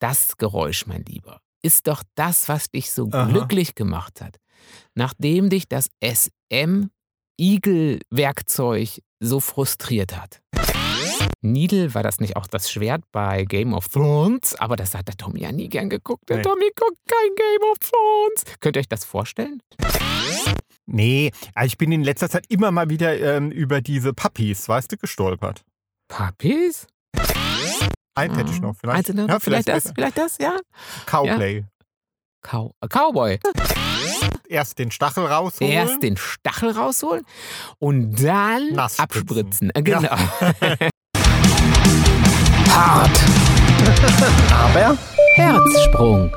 Das Geräusch, mein Lieber, ist doch das, was dich so Aha. glücklich gemacht hat. Nachdem dich das SM-Igel-Werkzeug so frustriert hat. Needle, war das nicht auch das Schwert bei Game of Thrones? Aber das hat der Tommy ja nie gern geguckt. Der Nee. Tommy guckt kein Game of Thrones. Könnt ihr euch das vorstellen? Nee, also ich bin in letzter Zeit immer mal wieder ähm, über diese Puppies, weißt du, gestolpert. Puppies? Eins hätte ich noch. Vielleicht, Einzelne? ja, vielleicht, vielleicht, das, vielleicht das, ja? Cowplay. Cow äh, Cowboy. Erst den Stachel rausholen. Erst den Stachel rausholen und dann Nass abspritzen. spritzen. Äh, Genau. Hart. Aber Herzsprung.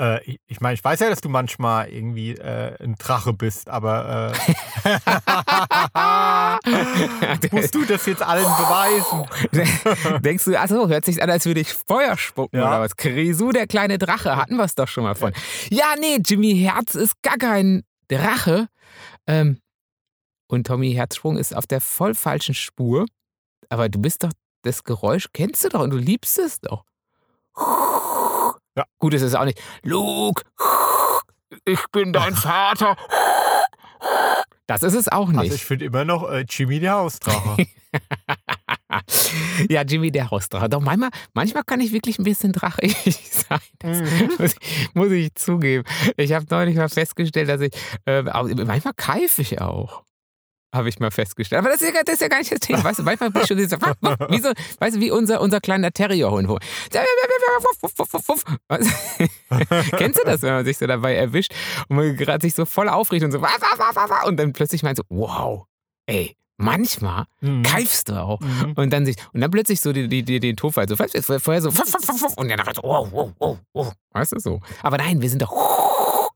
Äh, ich, ich meine, ich weiß ja, dass du manchmal irgendwie äh, ein Drache bist, aber äh, musst du das jetzt allen beweisen? Denkst du, achso, hört sich an, als würde ich Feuer spucken Ja. oder was? Krisu, der kleine Drache, hatten wir es doch schon mal von. Ja, nee, Jimmy Herz ist gar kein Drache. Ähm, und Tommy Herzsprung ist auf der voll falschen Spur. Aber du bist doch, das Geräusch kennst du doch und du liebst es doch. Ja. Gut, es ist auch nicht, Luke, ich bin dein Vater. Das ist es auch nicht. Also ich finde immer noch äh, Jimmy der Hausdrache. ja, Jimmy der Hausdrache. Doch manchmal, manchmal kann ich wirklich ein bisschen drachig sein. Das Mhm. muss, ich, muss ich zugeben. Ich habe neulich mal festgestellt, dass ich, äh, manchmal keife ich auch. Habe ich mal festgestellt. Aber das ist, ja, das ist ja gar nicht das Thema. Weißt du, manchmal bin ich schon dieser, wie so, weißt du, wie unser, unser kleiner Terrierhund. Kennst du das, wenn man sich so dabei erwischt und man gerade sich so voll aufregt und so und dann plötzlich meint so, wow, ey, manchmal Mhm. keifst du auch. Mhm. Und dann sich, und dann plötzlich so die, die, die, den Tofall, so du, vorher so und dann nachher so, wow, wow, wow, wow. Weißt du so? Aber nein, wir sind doch.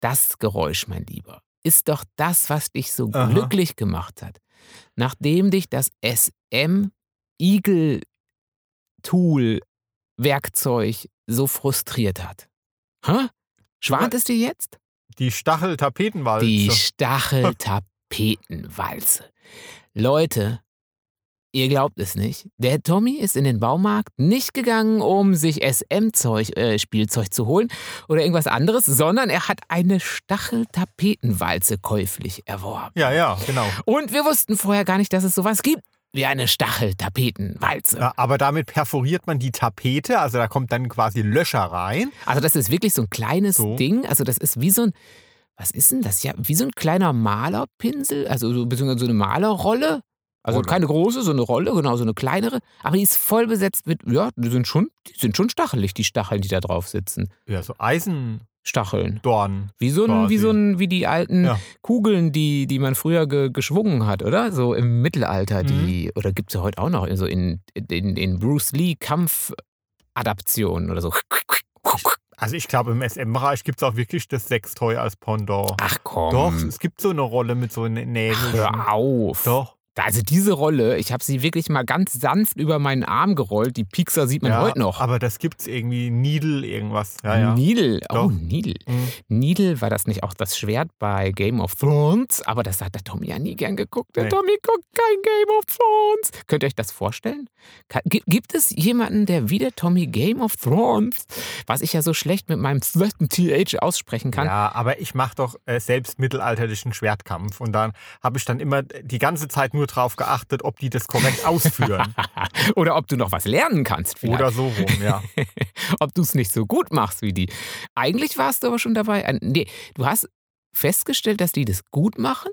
Das Geräusch, mein Lieber, ist doch das, was dich so Aha. glücklich gemacht hat. Nachdem dich das SM-Igel-Tool-Werkzeug so frustriert hat. Hä? Schwant es dir jetzt? Die Stachel-Tapetenwalze. Die Stacheltapetenwalze. Leute, ihr glaubt es nicht. Der Tommy ist in den Baumarkt nicht gegangen, um sich SM-Zeug, äh, Spielzeug zu holen oder irgendwas anderes, sondern er hat eine Stacheltapetenwalze käuflich erworben. ja, ja, genau. Und wir wussten vorher gar nicht, dass es sowas gibt wie eine Stacheltapetenwalze. Ja, aber damit perforiert man die Tapete, also da kommt dann quasi Löcher rein. Also das ist wirklich so ein kleines So. Ding. Also das ist wie so ein, was ist denn das? Ja, wie so ein kleiner Malerpinsel, also so, beziehungsweise so eine Malerrolle. Also Rolle. keine große, so eine Rolle, genau, so eine kleinere. Aber die ist voll besetzt mit, ja, die sind schon, die sind schon stachelig, die Stacheln, die da drauf sitzen. Ja, so Eisendorn. Stacheln. Wie so ein, Quasi. wie so ein, wie die alten Ja. Kugeln, die, die man früher ge, geschwungen hat, oder? So im Mittelalter, die, oder gibt es ja heute auch noch, so in, in, in Bruce Lee Kampfadaptionen oder so. Also ich glaube, im SM-Bereich gibt es auch wirklich das Sextoy als Pendant. Ach komm. Doch, es gibt so eine Rolle mit so Nä- Nägeln. Hör auf. Doch. Also diese Rolle, ich habe sie wirklich mal ganz sanft über meinen Arm gerollt. Die Piekser sieht man ja, heute noch. Aber das gibt es irgendwie Needle irgendwas. Ja, ja. Needle, oh Doch. Needle. Mhm. Needle, war das nicht auch das Schwert bei Game of Thrones? Aber das hat der Tommy ja nie gern geguckt. Der Nee. Tommy guckt kein Game of Thrones. Könnt ihr euch das vorstellen? Gibt es jemanden, der wie der Tommy Game of Thrones, was ich ja so schlecht mit meinem zweiten TH aussprechen kann, Ja, aber ich mache doch äh, selbst mittelalterlichen Schwertkampf und dann habe ich dann immer die ganze Zeit nur drauf geachtet, ob die das korrekt ausführen. oder ob du noch was lernen kannst vielleicht. Oder so rum, ja. ob du es nicht so gut machst wie die. Eigentlich warst du aber schon dabei. Äh, Nee, du hast festgestellt, dass die das gut machen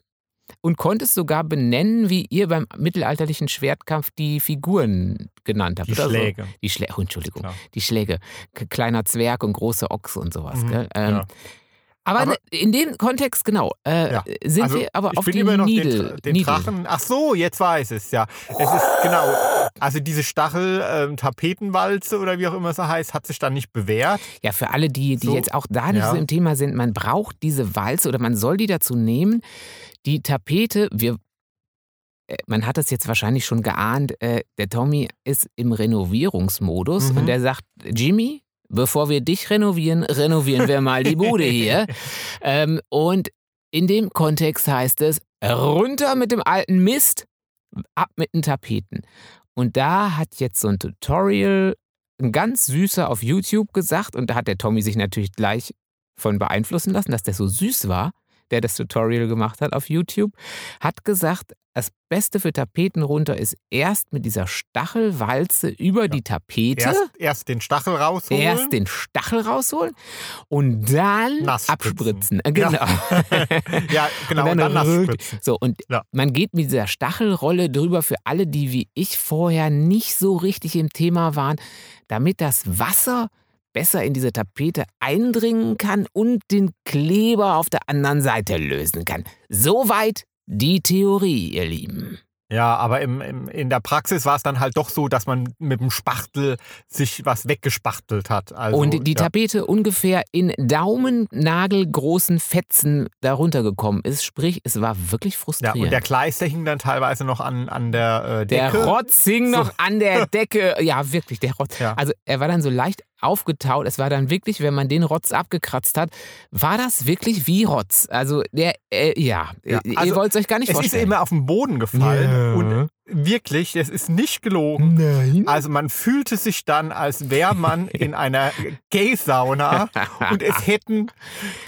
und konntest sogar benennen, wie ihr beim mittelalterlichen Schwertkampf die Figuren genannt habt. Die oder Schläge. So. Die Schläge, oh, Entschuldigung, Klar. die Schläge. Kleiner Zwerg und große Ochse und sowas. Mhm? Ähm, ja. Aber, Aber- in dem Kontext, genau, äh, Ja. sind Also, wir aber ich auf bin die immer noch Needle. den, den. Drachen. Ach so, jetzt weiß es ja. Es ist genau. Also diese Stachel-Tapetenwalze oder wie auch immer sie heißt, hat sich dann nicht bewährt. Ja, für alle, die, die So, jetzt auch da nicht ja. so im Thema sind, man braucht diese Walze oder man soll die dazu nehmen. Die Tapete, wir, äh, man hat es jetzt wahrscheinlich schon geahnt, äh, der Tommy ist im Renovierungsmodus Mhm. und der sagt, Jimmy, bevor wir dich renovieren, renovieren wir mal die Bude hier. ähm, und In dem Kontext heißt es, runter mit dem alten Mist, ab mit den Tapeten. Und da hat jetzt so ein Tutorial ein ganz süßer auf YouTube gesagt, und da hat der Tommy sich natürlich gleich von beeinflussen lassen, dass der so süß war, der das Tutorial gemacht hat auf YouTube, hat gesagt, das Beste für Tapeten runter ist erst mit dieser Stachelwalze über die Tapete. Erst, erst den Stachel rausholen. Erst den Stachel rausholen und dann Nass abspritzen. spritzen. Genau. ja, genau, und dann, nass rührt- spritzen. So, und Ja. man geht mit dieser Stachelrolle drüber für alle, die wie ich vorher nicht so richtig im Thema waren, damit das Wasser besser in diese Tapete eindringen kann und den Kleber auf der anderen Seite lösen kann. Soweit die Theorie, ihr Lieben. Ja, aber im, im, in der Praxis war es dann halt doch so, dass man mit dem Spachtel sich was weggespachtelt hat. Also, und die ja. Tapete ungefähr in daumennagelgroßen Fetzen darunter gekommen ist. Sprich, es war wirklich ja, frustrierend. und der Kleister hing dann teilweise noch an, an der äh, Der Decke. Rotz hing So. noch an der Decke. Ja, wirklich, der Rotz. Ja. Also er war dann so leicht aufgetaut. Es war dann wirklich, wenn man den Rotz abgekratzt hat, war das wirklich wie Rotz. Also der, äh, ja, Ja, ihr also wollt es euch gar nicht es ist vorstellen. immer auf den Boden gefallen Ja. und wirklich, es ist nicht gelogen. Nein. Also man fühlte sich dann, als wäre man in einer Gay-Sauna und es hätten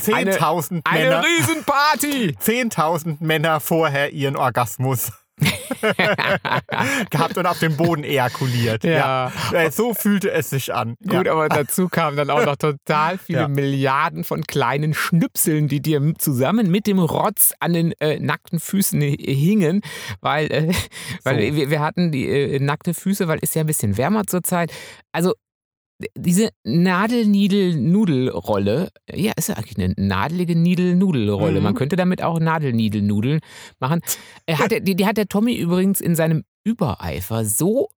10.000 Eine Männer, Riesenparty! 10.000 Männer vorher ihren Orgasmus gehabt und auf dem Boden ejakuliert. Ja. Äh, So fühlte es sich an. Gut, ja. aber dazu kamen dann auch noch total viele Ja. Milliarden von kleinen Schnipseln, die dir zusammen mit dem Rotz an den äh, nackten Füßen hi- hingen, weil, äh, weil So. wir, wir hatten die äh, nackte Füße, weil es ja ein bisschen wärmer zurzeit. Also diese Nadel-Niedel-Nudelrolle, ja, ist ja eigentlich eine nadelige Niedel-Nudelrolle. Mhm. Man könnte damit auch Nadelniedelnudeln machen. Äh, hat der, die, die hat der Tommy übrigens in seinem Übereifer so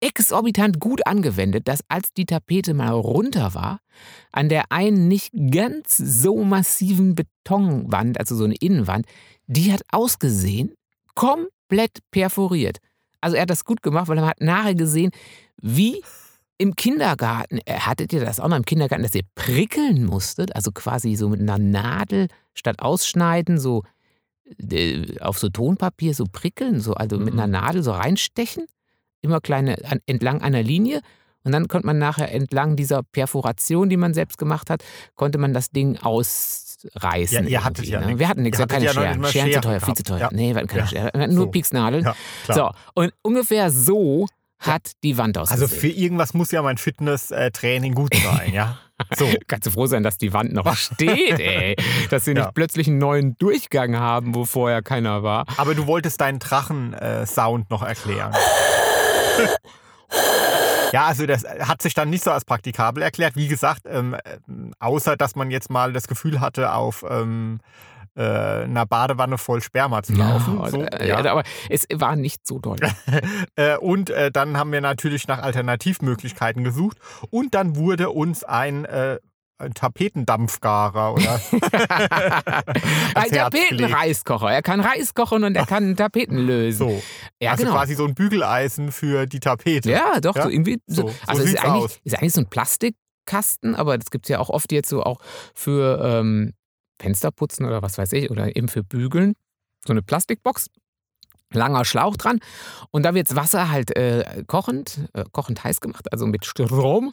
exorbitant gut angewendet, dass als die Tapete mal runter war, an der einen nicht ganz so massiven Betonwand, also so eine Innenwand, die hat ausgesehen, komplett perforiert. Also er hat das gut gemacht, weil er hat nachher gesehen, wie im Kindergarten, äh, hattet ihr das auch noch im Kindergarten, dass ihr prickeln musstet, also quasi so mit einer Nadel statt ausschneiden, so äh, auf so Tonpapier so prickeln, so also mit Mhm. einer Nadel so reinstechen, immer kleine an, entlang einer Linie und dann konnte man nachher entlang dieser Perforation, die man selbst gemacht hat, konnte man das Ding ausreißen. Ja, ihr hattet ja ne? nichts. Wir hatten nichts, Ihr ja keine ja Scheren. mal Scheren zu Scheren teuer, viel gehabt. zu teuer. Ja. Nee, wir hatten keine Ja. Scheren. Wir hatten nur So. Pieksnadeln. Ja. So, und ungefähr so hat die Wand ausgesehen. Also für irgendwas muss ja mein Fitness-Training gut sein, ja. So. Kannst du froh sein, dass die Wand noch steht, ey. Dass sie nicht Ja. plötzlich einen neuen Durchgang haben, wo vorher keiner war. Aber du wolltest deinen Drachen-Sound noch erklären. Ja, also das hat sich dann nicht so als praktikabel erklärt. Wie gesagt, ähm, außer dass man jetzt mal das Gefühl hatte, auf ähm, äh, einer Badewanne voll Sperma zu laufen. Ja, so, äh, ja. Aber es war nicht so doll. Äh, und äh, dann haben wir natürlich nach Alternativmöglichkeiten gesucht. Und dann wurde uns ein, äh, ein Tapetendampfgarer oder Ein. Tapetenreiskocher. Er kann Reis kochen und er kann Tapeten lösen. So. Ja, also genau. quasi so ein Bügeleisen für die Tapete. Ja, doch, Ja? so irgendwie. So, So- so also es ist ist eigentlich so ein Plastikkasten, aber das gibt es ja auch oft jetzt so auch für ähm, Fensterputzen oder was weiß ich, oder eben für Bügeln. So eine Plastikbox. Langer Schlauch dran. Und da wird das Wasser halt äh, kochend, äh, kochend heiß gemacht, also mit Strom.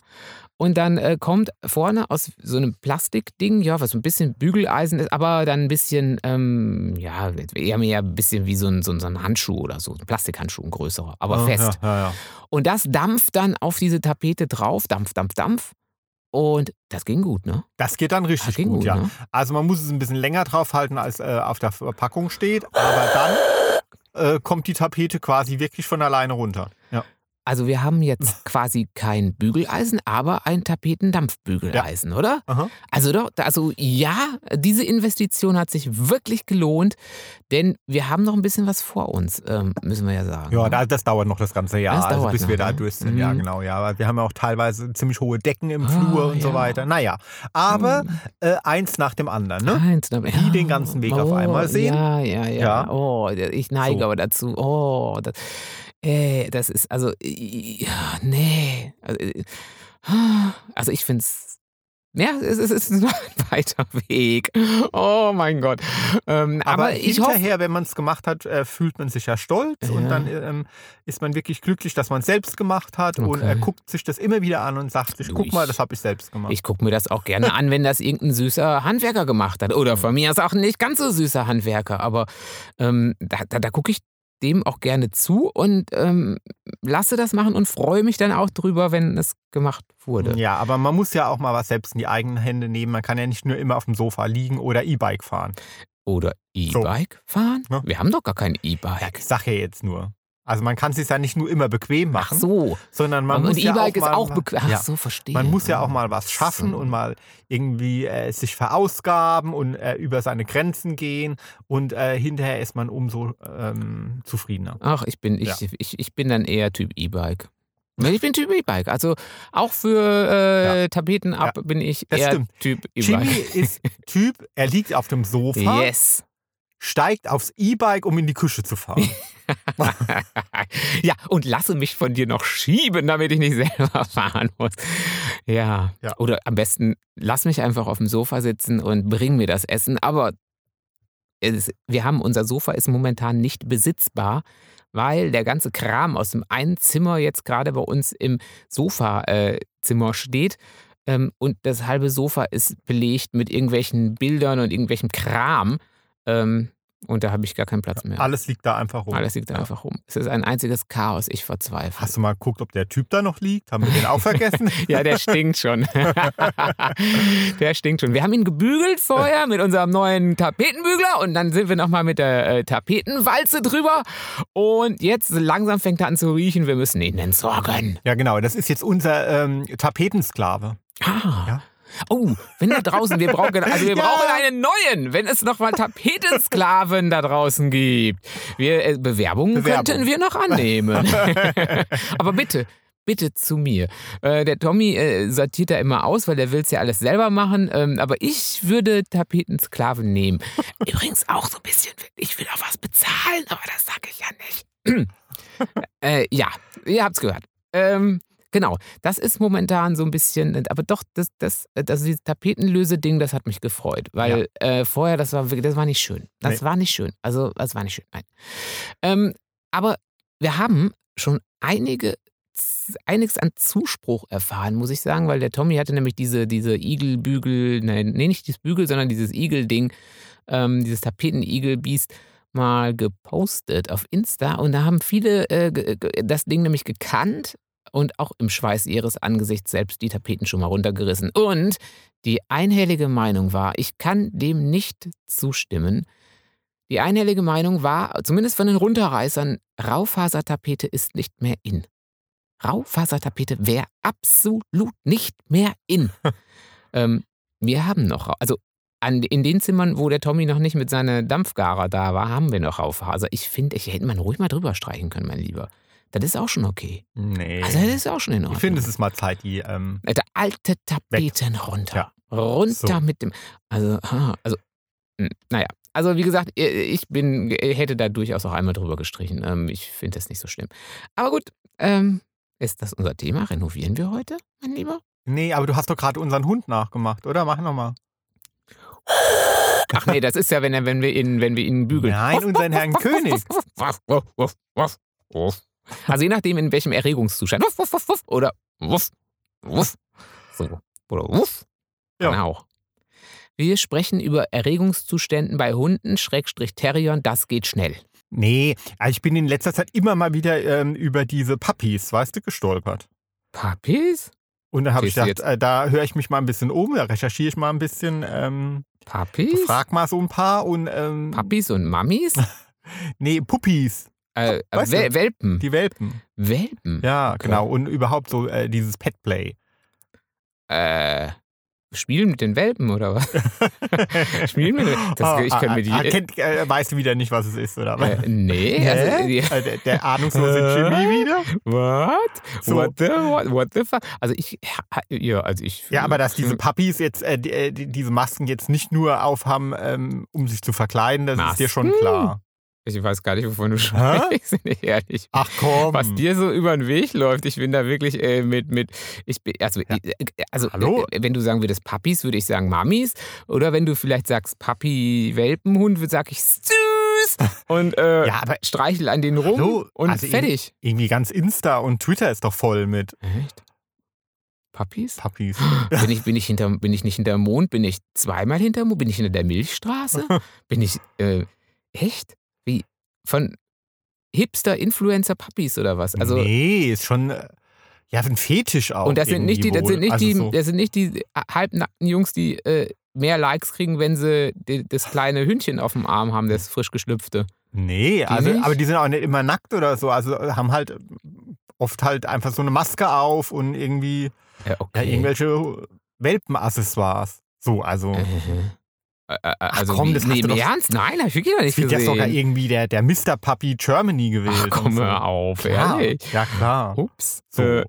Und dann äh, kommt vorne aus so einem Plastikding, ja, was so ein bisschen Bügeleisen ist, aber dann ein bisschen, ähm, ja, eher mehr ein bisschen wie so ein, so ein, Handschuh oder so, ein Plastikhandschuh, ein größerer, aber Ah, fest. Ja, ja, ja. Und das dampft dann auf diese Tapete drauf, Dampf, Dampf, Dampf. Und das ging gut, ne? Das geht dann richtig ging gut, gut, ja. ne? Also man muss es ein bisschen länger draufhalten, als äh, auf der Verpackung steht, aber dann äh, kommt die Tapete quasi wirklich von alleine runter. Ja. Also wir haben jetzt quasi kein Bügeleisen, aber ein Tapetendampfbügeleisen, oder? Aha. Also doch, also ja, diese Investition hat sich wirklich gelohnt, denn wir haben noch ein bisschen was vor uns, ähm, müssen wir ja sagen. Ja, ne? da, das dauert noch das ganze Jahr, Das also bis wir noch, da ne? durch sind. Ja, Mhm. genau. Ja, wir haben ja auch teilweise ziemlich hohe Decken im Ah, Flur und so ja. weiter. Naja, aber Mhm. äh, eins nach dem anderen. Ne? Eins, ne? Die den ganzen Weg auf einmal sehen. Ja, ja, ja. Ja. Oh, ich neige So. aber dazu. Oh, das, ey, das ist, also, ja, nee. Also, äh, also ich finde es Ja, es ist, es ist noch ein weiter Weg. Oh mein Gott. Ähm, Aber, aber, ich hoffe. hinterher, wenn man es gemacht hat, äh, fühlt man sich ja stolz und Ja. dann ähm, ist man wirklich glücklich, dass man es selbst gemacht hat und Okay. er guckt sich das immer wieder an und sagt sich, guck mal, ich- das habe ich selbst gemacht. Ich gucke mir das auch gerne an, wenn das irgendein süßer Handwerker gemacht hat. Oder von mir ist auch ein nicht ganz so süßer Handwerker. Aber ähm, da, da, da gucke ich dem auch gerne zu und ähm, lasse das machen und freue mich dann auch drüber, wenn es gemacht wurde. ja, aber man muss ja auch mal was selbst in die eigenen Hände nehmen. Man kann ja nicht nur immer auf dem Sofa liegen oder E-Bike fahren. Oder E-Bike fahren? Ja. Wir haben doch gar kein Ja, E-Bike. ich sag ja jetzt nur. Also man kann es sich ja nicht nur immer bequem Ach machen, so. sondern man und muss ja auch E-Bike ist mal, auch bequem. Ach ja, so, verstehe. Man muss ja auch mal was schaffen So. und mal irgendwie äh, sich verausgaben und äh, über seine Grenzen gehen und äh, hinterher ist man umso ähm, zufriedener. Ach, ich bin, ich, Ja. ich, ich bin dann eher Typ E-Bike. Ich bin Typ E-Bike. Also auch für äh, Tapeten ab bin ich das eher stimmt. Typ Jimmy E-Bike. ist Typ, er liegt auf dem Sofa, Yes. steigt aufs E-Bike, um in die Küche zu fahren. ja, und lasse mich von dir noch schieben, damit ich nicht selber fahren muss. Ja. Ja. Oder am besten lass mich einfach auf dem Sofa sitzen und bring mir das Essen. Aber es, wir haben unser Sofa ist momentan nicht besitzbar, weil der ganze Kram aus dem einen Zimmer jetzt gerade bei uns im Sofazimmer steht. Ähm, und das halbe Sofa ist belegt mit irgendwelchen Bildern und irgendwelchem Kram. Ähm, und da habe ich gar keinen Platz mehr. Alles liegt da einfach rum. Alles liegt da Ja. einfach rum. Es ist ein einziges Chaos. Ich verzweifle. Hast du mal geguckt, ob der Typ da noch liegt? Haben wir den auch vergessen? Ja, der stinkt schon. der stinkt schon. Wir haben ihn gebügelt vorher mit unserem neuen Tapetenbügler und dann sind wir nochmal mit der äh, Tapetenwalze drüber. Und jetzt langsam fängt er an zu riechen. Wir müssen ihn entsorgen. ja, genau. Das ist jetzt unser ähm, Tapetensklave. Ah. Ja. Oh, wenn da draußen, wir brauchen, also wir Ja. brauchen einen neuen, wenn es nochmal Tapetensklaven da draußen gibt. Wir, äh, Bewerbungen Bewerbung. könnten wir noch annehmen. Aber bitte, bitte zu mir. Äh, der Tommy äh, sortiert da immer aus, weil der will es ja alles selber machen. Ähm, aber ich würde Tapetensklaven nehmen. Übrigens auch so ein bisschen, ich will auch was bezahlen, aber das sage ich ja nicht. äh, ja, ihr habt's gehört. Ähm, genau, das ist momentan so ein bisschen, aber doch, das, das, also dieses Tapetenlöse-Ding, das hat mich gefreut, weil äh, vorher, das war wirklich, das war nicht schön. Das Nee. war nicht schön. Also, das war nicht schön, nein. Ähm, aber wir haben schon einige einiges an Zuspruch erfahren, muss ich sagen, weil der Tommy hatte nämlich diese, diese Igelbügel, nein, nee, nicht dieses Bügel, sondern dieses Igel-Ding, ähm, dieses Tapeten-Igel-Biest mal gepostet auf Insta und da haben viele äh, das Ding nämlich gekannt und auch im Schweiß ihres Angesichts selbst die Tapeten schon mal runtergerissen. Und die einhellige Meinung war, ich kann dem nicht zustimmen. Die einhellige Meinung war, zumindest von den Runterreißern, Raufasertapete ist nicht mehr in. Raufasertapete wäre absolut nicht mehr in. ähm, wir haben noch, also an, in den Zimmern, wo der Tommy noch nicht mit seiner Dampfgarer da war, haben wir noch Raufaser. Ich finde, ich hätte man ruhig mal drüber streichen können, mein Lieber. Das ist auch schon okay. Nee. Also das ist auch schon in Ordnung. ich finde, es ist mal Zeit, die. Ähm, Alter, alte Tapeten runter. Ja. Runter So. mit dem. Also, ah, also, hm, naja. Also, wie gesagt, ich bin, hätte da durchaus auch einmal drüber gestrichen. Ähm, Ich finde das nicht so schlimm. Aber gut, ähm, ist das unser Thema? Renovieren wir heute, mein Lieber? nee, aber du hast doch gerade unseren Hund nachgemacht, oder? Mach nochmal. Ach nee, das ist ja, wenn, er- wenn, wir, ihn, wenn wir ihn bügeln. Nein, unseren Herrn König. Also je nachdem, in welchem Erregungszustand. Wuff, wuff, wuff, wuff, Oder wuff, wuff. So. Oder wuff. Ja. Genau. Wir sprechen über Erregungszuständen bei Hunden, Schrägstrich Terriern. Das geht schnell. Nee, also ich bin in letzter Zeit immer mal wieder ähm, über diese Puppies, weißt du, gestolpert. Puppies? Und dann habe ich gedacht, äh, da höre ich mich mal ein bisschen um, da recherchiere ich mal ein bisschen, ähm, Puppies? frag mal so ein paar und ähm, Puppies und Mammis? nee, Puppies, Äh, äh, Weißt du, Wel Welpen. die Welpen. Welpen. Ja, Okay. genau. Und überhaupt so äh, dieses Petplay. Äh, spielen mit den Welpen oder was? spielen mit den das, Ich kann mir die. ah, kennt, äh, weißt du wieder nicht, was es ist, oder? was? äh, nee, also, die, Äh, der, der ahnungslose Jimmy wieder? What? So. What the what, what the fuck? Also ich ja, also ich Ja, aber dass diese Puppies jetzt äh, die, äh, die, diese Masken jetzt nicht nur aufhaben, ähm, um sich zu verkleiden, das ist dir schon Masken? klar. Ich weiß gar nicht, wovon du sprichst, nicht ehrlich. Ach komm. Was dir so über den Weg läuft, ich bin da wirklich äh, mit, mit, ich bin, also, Ja. äh, also Hallo? äh, wenn du sagen würdest Papis, würde ich sagen Mamis. Oder wenn du vielleicht sagst Papi-Welpenhund, würde sag ich süß und äh, Ja, aber streichel an den rum Hallo? und Also fertig. irgendwie ganz Insta und Twitter ist doch voll mit Echt? Papis? Puppies. Bin ich, bin, ich hinter, bin ich nicht hinterm Mond? Bin ich zweimal hinterm Mond? Bin ich hinter der Milchstraße? Bin ich, äh, echt? Wie? Von Hipster-Influencer-Puppies oder was? Also, nee, ist schon äh, ja ein Fetisch auch. und das sind nicht die, das sind nicht wohl. die, Also so. das sind nicht die halbnackten Jungs, die äh, mehr Likes kriegen, wenn sie die, das kleine Hündchen auf dem Arm haben, das frisch geschlüpfte. Nee, also, nicht? aber die sind auch nicht immer nackt oder so. Also haben halt oft halt einfach so eine Maske auf und irgendwie Ja, ja, okay. irgendwelche Welpenaccessoires. So, also. Mhm. Also, komm, wie, das nee, im doch- Ernst? Nein, hab ich wirklich noch nicht Es wird ja sogar gesehen. irgendwie der, der Mr. Puppy Germany gewählt. Ach, komm, so. auf, ehrlich. Ja, klar. Ups. So. Äh,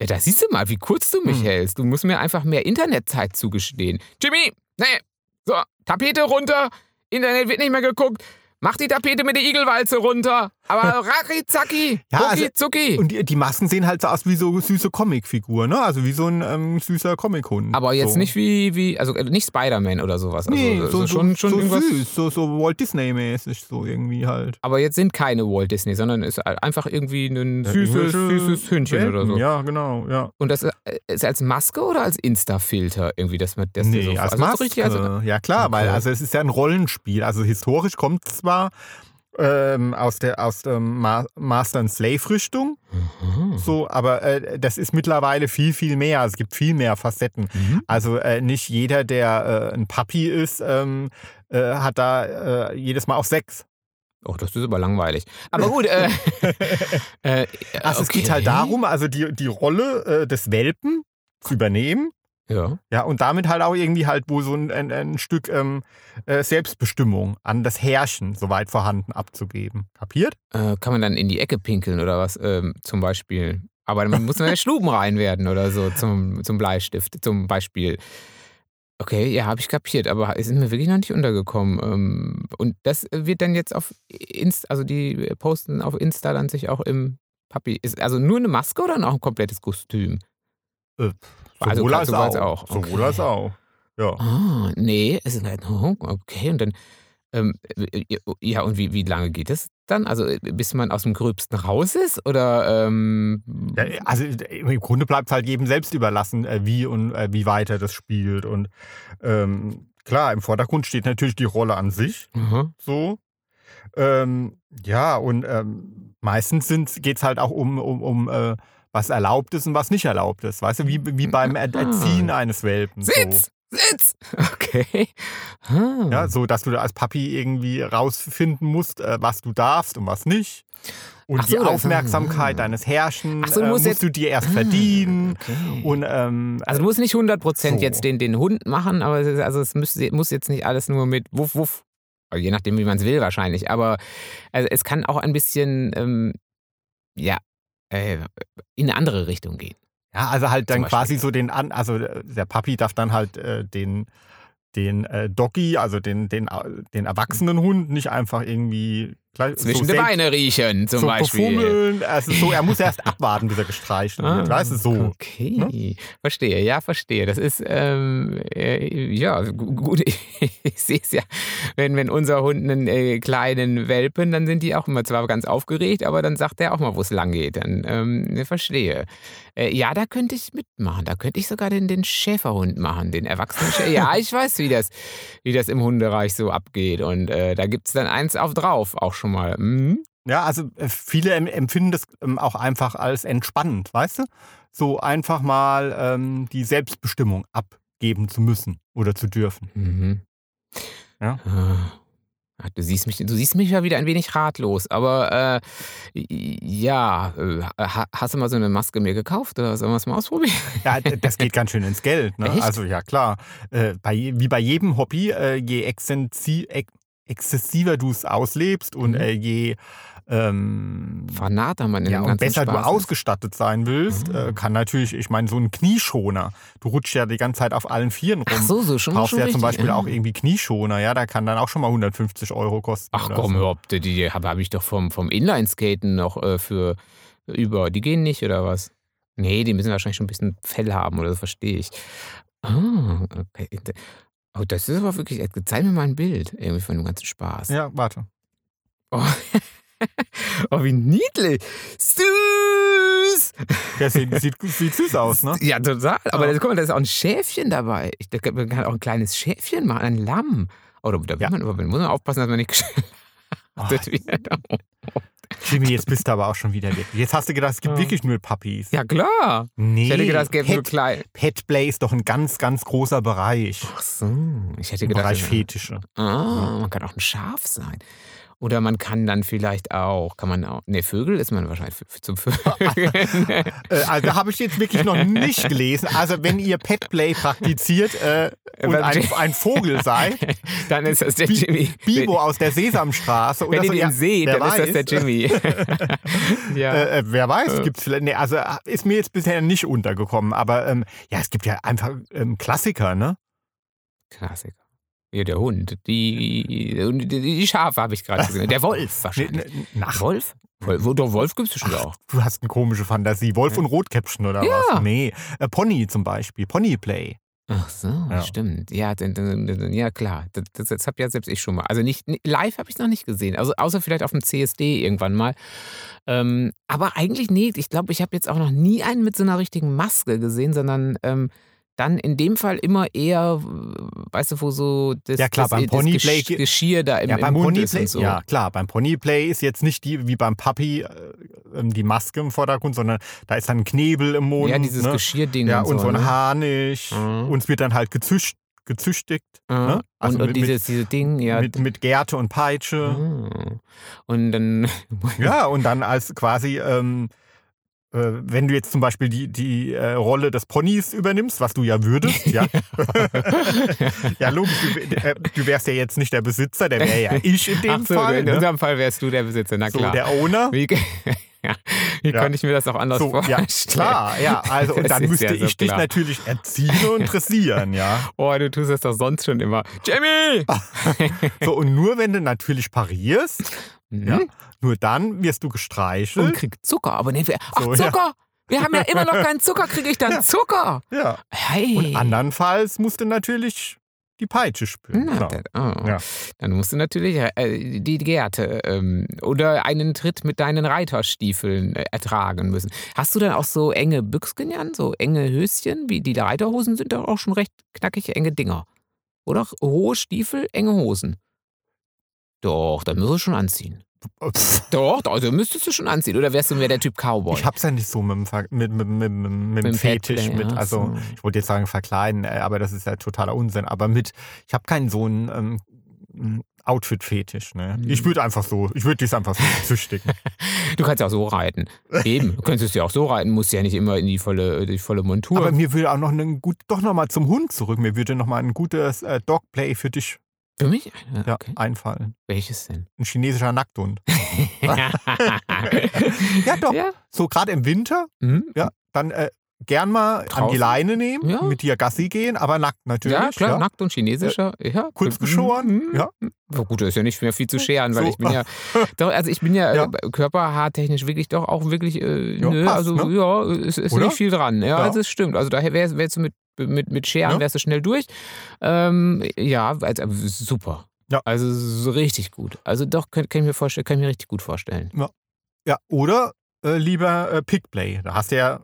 ja, da siehst du mal, wie kurz du mich Hm. hältst. Du musst mir einfach mehr Internetzeit zugestehen. Jimmy, nee, so, Tapete runter, Internet wird nicht mehr geguckt. Mach die Tapete mit der Igelwalze runter. Aber racki zacki, Ja, also- zucki. Und die, die Masken sehen halt so aus wie so süße Comicfiguren, ne? Also wie so ein ähm, süßer Comichund. Aber jetzt so. nicht wie, wie also äh, nicht Spider-Man oder sowas. Also, Nee, also so, schon, so, schon so irgendwas. süß, so, so Walt Disney-mäßig, so irgendwie halt. Aber jetzt sind keine Walt Disney, sondern ist einfach irgendwie ein Ja, süßes, süßes Hündchen Welpen, oder so. Ja, genau, ja. Und das äh, ist als Maske oder als Insta-Filter irgendwie, dass man das nee, so als also so Maske. richtig als, ja klar, weil Okay. also es ist ja ein Rollenspiel. Also historisch kommt es zwar ähm, aus der aus der Ma Master and Slave Richtung, Mhm. so, aber äh, das ist mittlerweile viel viel mehr. Es gibt viel mehr Facetten. Mhm. Also äh, nicht jeder, der äh, ein Papi ist, ähm, äh, hat da äh, jedes Mal auch Sex. Oh, das ist aber langweilig. Aber gut, äh, äh, Also es geht halt darum, also die, die Rolle äh, des Welpen zu übernehmen. Ja. Ja, und damit halt auch irgendwie halt wo so ein, ein, ein Stück ähm, äh, Selbstbestimmung an das Herrschen soweit vorhanden abzugeben. Kapiert? Äh, kann man dann in die Ecke pinkeln oder was ähm, zum Beispiel? Aber dann muss man ja stubenrein werden oder so zum, zum Bleistift, zum Beispiel. Okay, ja, habe ich kapiert, aber es ist mir wirklich noch nicht untergekommen. Ähm, und das wird dann jetzt auf Insta, also die posten auf Insta dann sich auch im Papi. Ist also nur eine Maske oder noch ein komplettes Kostüm? Äh, Also sowohl als sowohl auch. auch. Sowohl Okay. als auch. Ja. Ah, nee, es ist halt, oh, okay, und dann, ähm, äh, ja, und wie, wie lange geht es dann? Also, äh, bis man aus dem Gröbsten raus ist? Oder, ähm, Ja, also im Grunde bleibt es halt jedem selbst überlassen, äh, wie und äh, wie weit er das spielt. Und ähm, klar, im Vordergrund steht natürlich die Rolle an sich. aha. So. Ähm, ja, und ähm, meistens geht es halt auch um, um, um äh, was erlaubt ist und was nicht erlaubt ist. Weißt du, wie, wie beim Er Ah. Erziehen eines Welpen. So. Sitz! Sitz! Okay. Ah. Ja, so, dass du da als Papi irgendwie rausfinden musst, äh, was du darfst und was nicht. Und so, die Aufmerksamkeit ah. deines Herrschen so, du äh, musst musst jetzt- du dir erst Ah, verdienen. okay. Und ähm, also, du musst nicht 100% So. jetzt den, den Hund machen, aber es, ist- also es muss, muss jetzt nicht alles nur mit Wuff, Wuff. Je nachdem, wie man es will, wahrscheinlich. Aber also es kann auch ein bisschen, ähm, ja, äh, in eine andere Richtung gehen. Ja, also halt dann quasi so den an, also äh, der Papi darf dann halt äh, den den äh, Doggy, also den den äh, den erwachsenen Hund nicht einfach irgendwie Zwischen so die Beine riechen, zum so Beispiel. befummeln. Also so, er muss erst abwarten, bis er gestreichelt wird. Weißt du, so. Ah, ne? Okay, verstehe, ja, verstehe. Das ist, ähm, äh, ja, gu- gut, ich sehe es ja, wenn, wenn unser Hund einen äh, kleinen Welpen, dann sind die auch immer zwar ganz aufgeregt, aber dann sagt er auch mal, wo es lang geht. Dann ähm, verstehe. Äh, ja, da könnte ich mitmachen. Da könnte ich sogar den, den Schäferhund machen, den erwachsenen Schäfer. Ja, ich weiß, wie das, wie das im Hundereich so abgeht. Und äh, da gibt es dann eins auf drauf auch schon mal. Mhm. Ja, also äh, viele em- empfinden das ähm, auch einfach als entspannend, weißt du? So einfach mal ähm, die Selbstbestimmung abgeben zu müssen oder zu dürfen. Mhm. Ja. Ah, Du siehst mich, du siehst mich ja wieder ein wenig ratlos, aber äh, ja, äh, ha- hast du mal so eine Maske mir gekauft oder sollen wir es mal ausprobieren? Ja, das geht ganz schön ins Geld. Ne? Also ja, klar. Äh, bei, wie bei jedem Hobby, äh, je exzensi- ex exzessiver du es auslebst und Mhm. äh, je ähm, Fanat man in ja, und besser du Spaß ist. ausgestattet sein willst, Ah. äh, kann natürlich, ich meine, so ein Knieschoner. Du rutschst ja die ganze Zeit auf allen Vieren rum. Ach so, so schon, Brauchst schon ja richtig. zum Beispiel auch irgendwie Knieschoner, ja, da kann dann auch schon mal 150 Euro kosten. Ach komm, so. auf, die, die habe hab ich doch vom, vom Inlineskaten noch äh, für über. Die gehen nicht, oder was? Nee, die müssen wahrscheinlich schon ein bisschen Fell haben, oder so verstehe ich. Ah, okay. Oh, das ist aber wirklich. Zeig mir mal ein Bild irgendwie von dem ganzen Spaß. Ja, warte. Oh. oh, wie niedlich. Süß! Der sieht, sieht, sieht süß aus, ne? Ja, total. Aber Ja. da, guck mal, da ist auch ein Schäfchen dabei. Ich, da, man kann auch ein kleines Schäfchen machen, ein Lamm. Oder da will Ja. man, aber muss man aufpassen, dass man nicht Oh, geschlachtet wird. Jimmy, jetzt bist du aber auch schon wieder weg. Jetzt hast du gedacht, es gibt Ja. wirklich nur Puppies. Ja, klar. Nee, Ich hätte gedacht, es gäbe nur Pet, klein. Petplay ist doch ein ganz, ganz großer Bereich. Ach so. Ich hätte gedacht. Bereich Fetische. Ah, man kann auch ein Schaf sein. Oder man kann dann vielleicht auch, kann man auch, ne, Vögel ist man wahrscheinlich zum Vögeln. Äh, also habe ich jetzt wirklich noch nicht gelesen. Also wenn ihr Petplay praktiziert äh, und ein, ein Vogel seid, dann ist das der Jimmy. Bibo aus der Sesamstraße Wenn oder ihr so. den ja, seht, dann ist das weiß. der Jimmy. ja. Äh, äh, wer weiß, Äh. gibt's vielleicht. Nee, also ist mir jetzt bisher nicht untergekommen. Aber ähm, ja, es gibt ja einfach ähm, Klassiker, ne? Klassiker. Ja, der Hund. Die, die, Schafe habe ich gerade gesehen. Der Wolf wahrscheinlich. Nach, Wolf? Wolf? Doch, Wolf gibt es bestimmt Ach, auch. du hast eine komische Fantasie. Wolf und Rotkäppchen oder Ja. was? Nee. Äh, Pony zum Beispiel. Ponyplay. Ach so, Ja. stimmt. Ja, ja klar. Das, das, das habe ja selbst ich schon mal. Also nicht nicht- live habe ich noch nicht gesehen. Also außer vielleicht auf dem CSD irgendwann mal. Ähm, aber eigentlich nee. Ich glaube, ich habe jetzt auch noch nie einen mit so einer richtigen Maske gesehen, sondern ähm, dann in dem Fall immer eher, weißt du, wo so das, Ja, klar, das, beim das Ponyplay Gesch ge- Geschirr da im, ja, im beim Mund ist Ponyplay, und so. ja klar, beim Ponyplay ist jetzt nicht die wie beim Puppy äh, ähm, die Maske im Vordergrund, sondern da ist dann ein Knebel im Mund. Ja, dieses ne? Geschirrding Ja, und und so. ein ne? Harnisch. Mhm. Und es wird dann halt gezücht, gezüchtigt Mhm. ne? Also und, und mit- dieses, dieses Ding, ja. mit, mit Gerte und Peitsche. Mhm. Und dann. Ja, und dann als quasi, ähm, äh, wenn du jetzt zum Beispiel die, die äh, Rolle des Ponys übernimmst, was du ja würdest, ja. ja, logisch, du, äh, du wärst ja jetzt nicht der Besitzer, der wäre ja ich in dem so, Fall. in ne? unserem Fall wärst du der Besitzer, na So, klar. der Owner. Wie, ja, wie Ja. konnte ich mir das auch anders So, ja, vorstellen? klar, ja. Also, und dann müsste ja so ich dich klar. natürlich erziehen und dressieren, ja. Oh, du tust das doch sonst schon immer. Jamie! So, und nur wenn du natürlich parierst, Mhm. ja, nur dann wirst du gestreichelt. Und kriegt Zucker. Aber nee, wir, ach, So, ja. Zucker! Wir haben ja immer noch keinen Zucker, kriege ich dann Ja. Zucker? ja. Hey! Und andernfalls musst du natürlich die Peitsche spüren. Na, Genau. dann, oh. Ja. dann musst du natürlich äh, die Gerte ähm, oder einen Tritt mit deinen Reiterstiefeln äh, ertragen müssen. Hast du dann auch so enge Büchsken an, so enge Höschen? Wie die Reiterhosen sind doch auch schon recht knackig enge Dinger. Oder hohe Stiefel, enge Hosen. Doch, dann müsstest du schon anziehen. Pff, Doch, doch, also müsstest du schon anziehen. Oder wärst du mehr der Typ Cowboy? Ich hab's ja nicht so mit dem, Ver- mit, mit, mit, mit, dem Fetisch, Fatplay, mit, also so. ich wollte jetzt sagen verkleiden, äh, aber das ist ja totaler Unsinn. Aber mit, ich habe keinen so einen ähm, Outfit-Fetisch. Ne? Mhm. Ich würde einfach so, ich würde dies einfach so züchtigen. Du kannst ja auch so reiten. Eben, du könntest ja auch so reiten, musst ja nicht immer in die volle, die volle Montur. aber mir würde auch noch ein gut, doch nochmal zum Hund zurück. Mir würde nochmal ein gutes äh, Dogplay für dich Für mich? ja, Okay. einfallen. Welches denn? Ein chinesischer Nackthund. Ja, doch. Ja. So gerade im Winter, Mhm. ja, dann äh, gern mal an die? Leine nehmen, Ja. mit dir Gassi gehen, aber nackt natürlich. Ja, klar, ja. nackt und chinesischer. ja. Kurz geschoren, Mhm. ja. Aber gut, da ist ja nicht mehr viel zu scheren, weil So. ich bin ja, doch, also ich bin ja, Ja. Äh, körperhaartechnisch wirklich doch auch wirklich, äh, Ja, nö, passt, also ne? ja, es ist Oder? nicht viel dran. Ja, Ja. also es stimmt. Also daher wärst wär du mit, mit, mit Scheren Ja. wärst du schnell durch. Ähm, ja, also, super. Ja. Also so richtig gut. Also doch, kann, kann ich mir vorstellen, kann ich mir richtig gut vorstellen. Ja, oder äh, lieber äh, Pickplay. Da hast du ja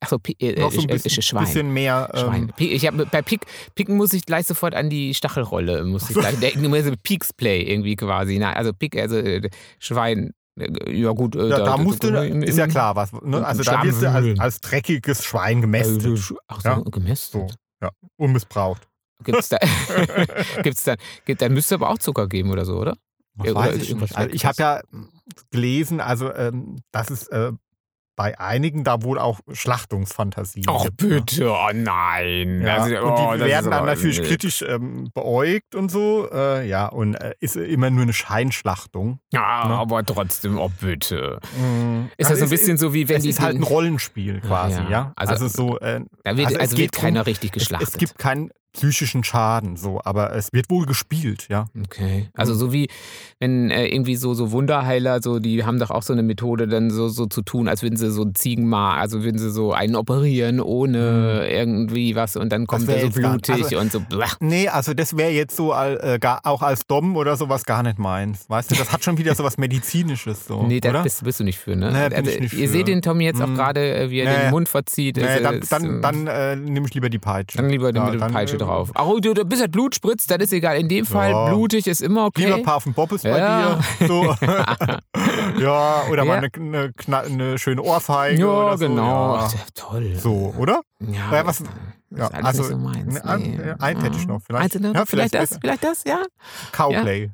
Achso, äh, noch so ein äh, bisschen, Schwein. bisschen mehr. Schwein. Ähm, Pi- Ich hab, bei Pick, Picken muss ich gleich sofort an die Stachelrolle. Muss ich gleich, der, also Peaks-Play irgendwie quasi. Na, also Pick, also äh, Schwein. Äh, Ja gut. äh, ja, da musst du, ist ja klar was. Ne? Also da wirst du als, als dreckiges Schwein gemästet Also, ach so, Ja. gemästet. So. und missbraucht. Gibt's da, gibt's da, gibt, dann müsste aber auch Zucker geben oder so, oder? Ja, oder weiß ich. Also ich habe ja gelesen, also ähm, dass es äh, bei einigen da wohl auch Schlachtungsfantasien Ach gibt. ne? bitte, oh nein. Ja, Also, und oh, die das werden ist dann natürlich nee. kritisch ähm, beäugt und so. Äh, ja, und äh, ist immer nur eine Scheinschlachtung. Ja, Ne? aber trotzdem, oh bitte. Mhm. Ist das so ein bisschen so wie wenn es die. ist halt ein Rollenspiel quasi, ja. ja. Also- Also, so. Äh, da wird, also also, es wird geht keiner drum, richtig es, geschlachtet. es gibt keinen psychischen Schaden, so, aber es wird wohl gespielt, ja. Okay. Also so wie wenn äh, irgendwie so, so Wunderheiler, so, die haben doch auch so eine Methode, dann so, so zu tun, als würden sie so ein Ziegenmar, also würden sie so einen operieren ohne irgendwie was und dann kommt er so blutig also- und so. blach. Nee, also das wäre jetzt so äh, gar, auch als Dom oder sowas gar nicht meins. Weißt du, das hat schon wieder so was Medizinisches, so, Nee, da bist, bist du nicht für, ne? Nee, bin also, ich nicht ihr für. seht den Tommy jetzt auch Mm. gerade, äh, wie er Nee. den Mund verzieht. nee, dann ist, dann, ähm, dann äh, nehme ich lieber die Peitsche. dann lieber Ja, dann, Peitsche äh, drauf. Ach, du, du bist halt Blut spritzt, das ist egal. In dem Fall, Ja. blutig ist immer okay. Lieber ein paar auf den Bobbes bei Ja. dir. So. ja, oder mal eine, eine, eine schöne Ohrfeige. ja, oder so. genau. Ach, toll. So, oder? Ja, Ja, was- das ja, also, so meins. ne, ein- nee. ein hätte ich noch, vielleicht. Einzelne? Ja, vielleicht, vielleicht das, vielleicht das, ja. Cowplay.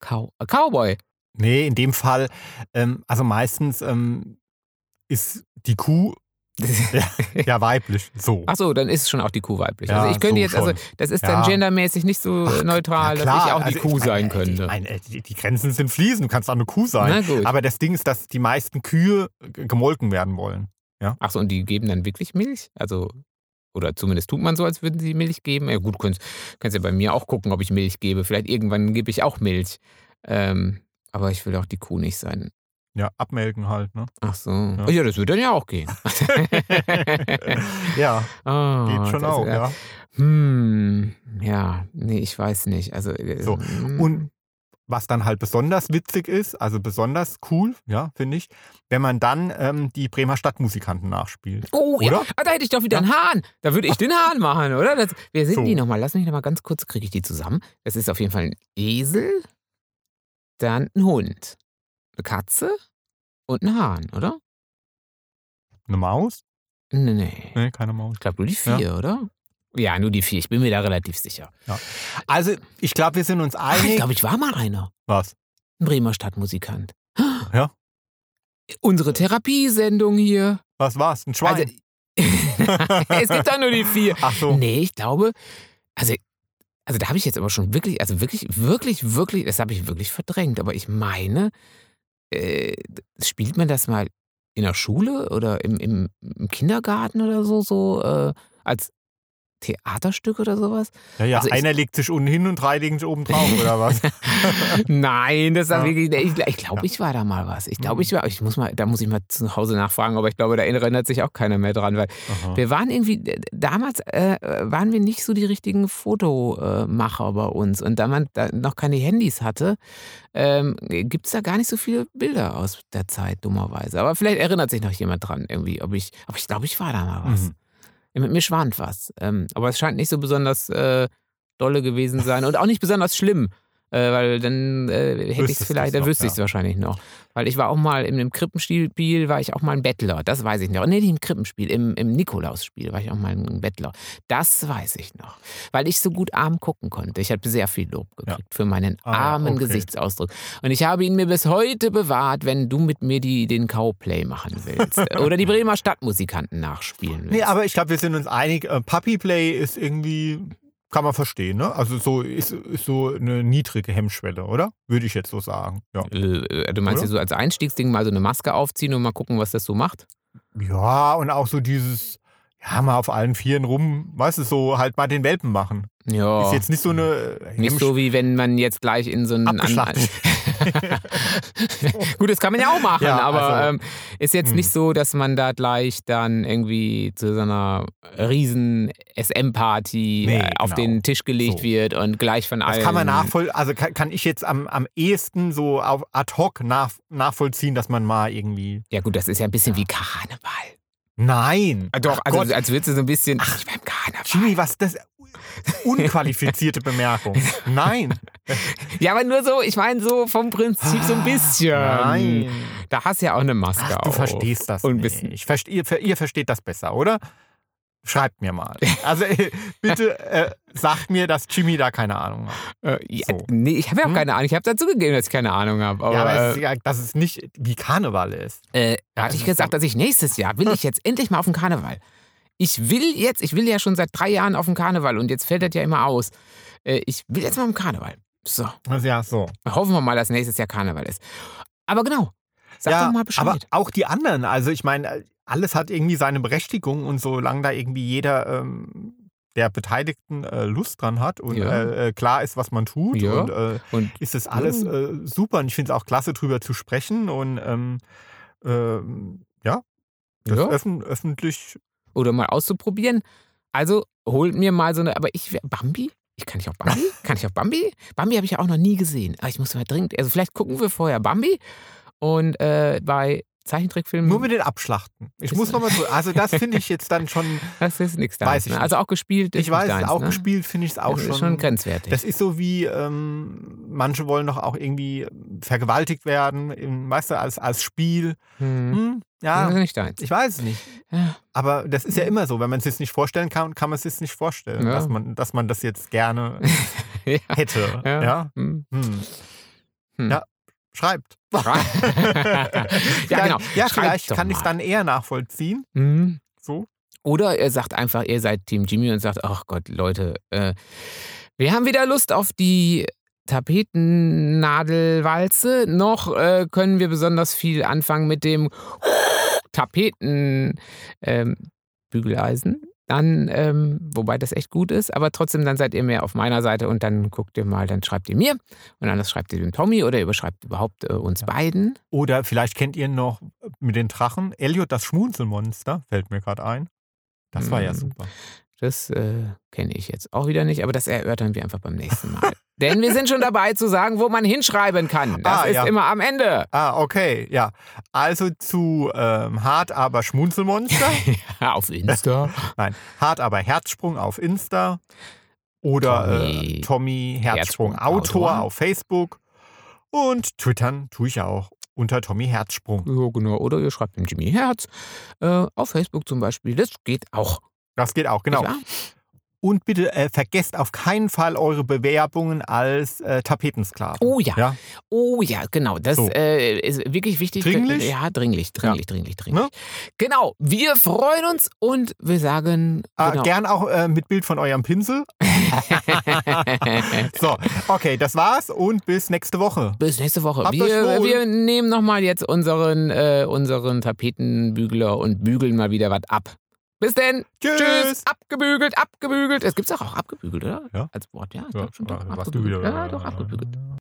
Cow äh, Cowboy. Nee, in dem Fall, ähm, also meistens ähm, ist die Kuh ja weiblich. So. Ach so, dann ist schon auch die Kuh weiblich. Ja, also ich könnte so jetzt, also das ist dann Ja. gendermäßig nicht so Ach, neutral, dass ich auch die also Kuh ich sein meine, könnte. Ich meine, die, die Grenzen sind fließend, du kannst auch eine Kuh sein. Aber das Ding ist, dass die meisten Kühe gemolken werden wollen. Ach so, und die geben dann wirklich Milch? Also oder zumindest tut man so, als würden sie Milch geben. Ja gut, du kannst, kannst ja bei mir auch gucken, ob ich Milch gebe. Vielleicht irgendwann gebe ich auch Milch. Ähm, aber ich will auch die Kuh nicht sein. Ja, abmelken halt, ne? Ach so. Ja, ja das würde dann ja auch gehen. Ja, Ah, geht schon auch, ja. Hm, ja, nee, ich weiß nicht. Also, äh, So, hm. Und was dann halt besonders witzig ist, also besonders cool, ja, finde ich, wenn man dann ähm, die Bremer Stadtmusikanten nachspielt. Oh, ja. Oder? Ah, da hätte ich doch wieder einen Hahn. Da würde ich den Hahn machen, oder? Das, wer sind So. die nochmal? Lass mich nochmal ganz kurz, kriege ich die zusammen. Das ist auf jeden Fall ein Esel, dann ein Hund, eine Katze und ein Hahn, oder? Eine Maus? Nee, nee. Nee, keine Maus. Ich glaube nur die vier, oder? Ja, nur die vier. Ich bin mir da relativ sicher. Also, ich glaube, wir sind uns Ach, ich einig. glaube, ich war mal einer. was? Ein Bremer Stadtmusikant. Ja. Unsere Therapiesendung hier. Was war's? Ein Schwein? Also, es gibt doch nur die vier. Ach so. Nee, ich glaube, also, also da habe ich jetzt aber schon wirklich, also wirklich, wirklich, wirklich, das habe ich wirklich verdrängt. Aber ich meine, äh, spielt man das mal in der Schule oder im, im, im Kindergarten oder so, so äh, als Theaterstück oder sowas? Ja, ja, also ich- einer legt sich unten hin und drei legen sich oben drauf, oder was? Nein, das war Ja. wirklich, ich, ich glaube, ich war da mal was. Ich glaube, ich war, ich muss mal, da muss ich mal zu Hause nachfragen, aber ich glaube, da erinnert sich auch keiner mehr dran, weil Aha. Wir waren irgendwie, damals äh, waren wir nicht so die richtigen Fotomacher bei uns. Und da man da noch keine Handys hatte, ähm, gibt es da gar nicht so viele Bilder aus der Zeit, dummerweise. Aber vielleicht erinnert sich noch jemand dran irgendwie. Ob ich, aber ich glaube, ich war da mal was. Mhm. Mit mir schwant was. Ähm, aber es scheint nicht so besonders äh, dolle gewesen sein und auch nicht besonders schlimm. Äh, weil dann äh, hätte ich es vielleicht, dann wüsste ich es ja. wahrscheinlich noch. Weil ich war auch mal in einem Krippenspiel, war ich auch mal ein Bettler. Das weiß ich noch. Nee, nicht im Krippenspiel, im, im Nikolausspiel war ich auch mal ein Bettler. Das weiß ich noch. Weil ich so gut arm gucken konnte. Ich habe sehr viel Lob gekriegt für meinen Ah, ja, armen okay. Gesichtsausdruck. Und ich habe ihn mir bis heute bewahrt, wenn du mit mir die, den Cowplay machen willst. Oder die Bremer Stadtmusikanten nachspielen willst. Nee, aber ich glaube, wir sind uns einig, äh, Puppy Play ist irgendwie, kann man verstehen, ne? Also so ist, ist so eine niedrige Hemmschwelle, oder? Würde ich jetzt so sagen. Ja, Äh, Du meinst ja so als Einstiegsding mal so eine Maske aufziehen und mal gucken, was das so macht? ja und auch so dieses, ja, mal auf allen Vieren rum, weißt du, so halt mal den Welpen machen. Ja. Ist jetzt nicht so eine äh, Nicht so wie wenn man jetzt gleich in so einen. Abgeschlachtet. Gut, das kann man ja auch machen, Ja, aber also, ähm, ist jetzt hm. nicht so, dass man da gleich dann irgendwie zu so einer riesen SM-Party Nee, äh, auf genau. den Tisch gelegt So. wird und gleich von allen. Das kann man nachvoll, also kann, kann ich jetzt am, am ehesten so ad hoc nach, nachvollziehen, dass man mal irgendwie. Ja, gut, das ist ja ein bisschen wie Karneval. Nein! Ah, Doch, Ach also Gott. als würdest du so ein bisschen. Ach, beim Karneval. Jimmy, was das? Unqualifizierte Bemerkung. Nein. Ja, aber nur so, ich meine, so vom Prinzip so ein bisschen. Nein. Da hast du ja auch eine Maske Ach, du auf. verstehst das Und nicht. Ich verste, ihr, ihr versteht das besser, oder? Schreibt mir mal. Also äh, bitte äh, sagt mir, dass Jimmy da keine Ahnung hat. Äh, ja, So. Nee, ich habe ja auch Hm? keine Ahnung. Ich habe dazu gegeben, dass ich keine Ahnung habe. Aber, ja, aber es ist, ja, dass es nicht wie Karneval ist. äh, hatte ich gesagt, dass ich nächstes Jahr will ich jetzt endlich mal auf den Karneval. Ich will jetzt, ich will ja schon seit drei Jahren auf den Karneval und jetzt fällt das ja immer aus. Äh, ich will jetzt mal den Karneval. So, Also ja, so. hoffen wir mal, dass nächstes Jahr Karneval ist. Aber genau, sag ja, doch mal Bescheid. aber auch die anderen. Also ich meine, alles hat irgendwie seine Berechtigung und solange da irgendwie jeder ähm, der Beteiligten äh, Lust dran hat und Ja. äh, äh, klar ist, was man tut Ja. und äh, und ist das alles äh, super und ich finde es auch klasse, drüber zu sprechen und ähm, ähm, ja, das Ja. öffn öffentlich. Oder mal auszuprobieren. Also holt mir mal so eine, aber ich Bambi? Ich kann ich auch Bambi? kann ich auch Bambi? Bambi habe ich ja auch noch nie gesehen. Aber ich muss mal dringend, also vielleicht gucken wir vorher Bambi und äh, bei Zeichentrickfilmen. Nur mit den Abschlachten. Ich muss nochmal so. Also, das finde ich jetzt dann schon. das ist nichts da. Weiß ich ne? Also auch gespielt. Ich weiß, deins, auch ne? gespielt finde ich es auch Das schon. ist schon grenzwertig. Das ist so wie, ähm, manche wollen doch auch irgendwie vergewaltigt werden, im, weißt du, als, als Spiel. hm. Hm, ja, nicht deins. ich weiß es nicht. Ja. Aber das ist ja immer so. Wenn man es sich nicht vorstellen kann, kann man es sich nicht vorstellen, Ja. dass, man, dass man das jetzt gerne ja. hätte. Ja. Hm. Hm. Hm. Ja. Schreibt. ja, genau. Ja, Schreibt vielleicht kann ich es dann eher nachvollziehen. Hm. So. Oder ihr sagt einfach, ihr seid Team Jimmy und sagt, ach Gott, Leute, äh, wir haben wieder Lust auf die Tapetennadelwalze. Noch äh, können wir besonders viel anfangen mit dem Tapetenbügeleisen. Ähm, dann, ähm, wobei das echt gut ist, aber trotzdem, dann seid ihr mehr auf meiner Seite und dann guckt ihr mal, dann schreibt ihr mir und anders schreibt ihr dem Tommy oder ihr überschreibt überhaupt äh, uns beiden. Oder vielleicht kennt ihr noch mit den Drachen Elliot das Schmunzelmonster, fällt mir gerade ein. Das war ja Hm. super. Das äh, kenne ich jetzt auch wieder nicht, aber das erörtern wir einfach beim nächsten Mal. Denn wir sind schon dabei zu sagen, wo man hinschreiben kann. Das Ah, ist ja. immer am Ende. Ah, okay, ja. Also zu ähm, Hart aber Schmunzelmonster. Auf Insta. Nein, Hart aber Herzsprung auf Insta. Oder Tommy Tommy, äh, Tommy Herzsprung, Herzsprung Autor, Autor. auf Facebook. Und twittern tue ich auch unter Tommy Herzsprung. ja, genau. Oder ihr schreibt dem Jimmy Herz. Äh, auf Facebook zum Beispiel. Das geht auch. Das geht auch, genau. Und bitte äh, vergesst auf keinen Fall eure Bewerbungen als äh, Tapetensklaven. Oh ja. Ja, Oh ja, genau. Das So. äh, ist wirklich wichtig. Dringlich? Ja, dringlich, dringlich, dringlich, dringlich. Ne? Genau. Wir freuen uns und wir sagen. äh, Genau. gern auch äh, mit Bild von eurem Pinsel. So, okay, das war's und bis nächste Woche. Bis nächste Woche. Habt Wir, wir nehmen nochmal jetzt unseren, äh, unseren Tapetenbügler und bügeln mal wieder was ab. Bis denn. Tschüss. Abgebügelt, abgebügelt. Es gibt's auch, auch abgebügelt, oder? Ja. Als Wort, ja. Ich Ja, glaub schon doch. warst du abgebügelt. wieder- Ja, doch, abgebügelt.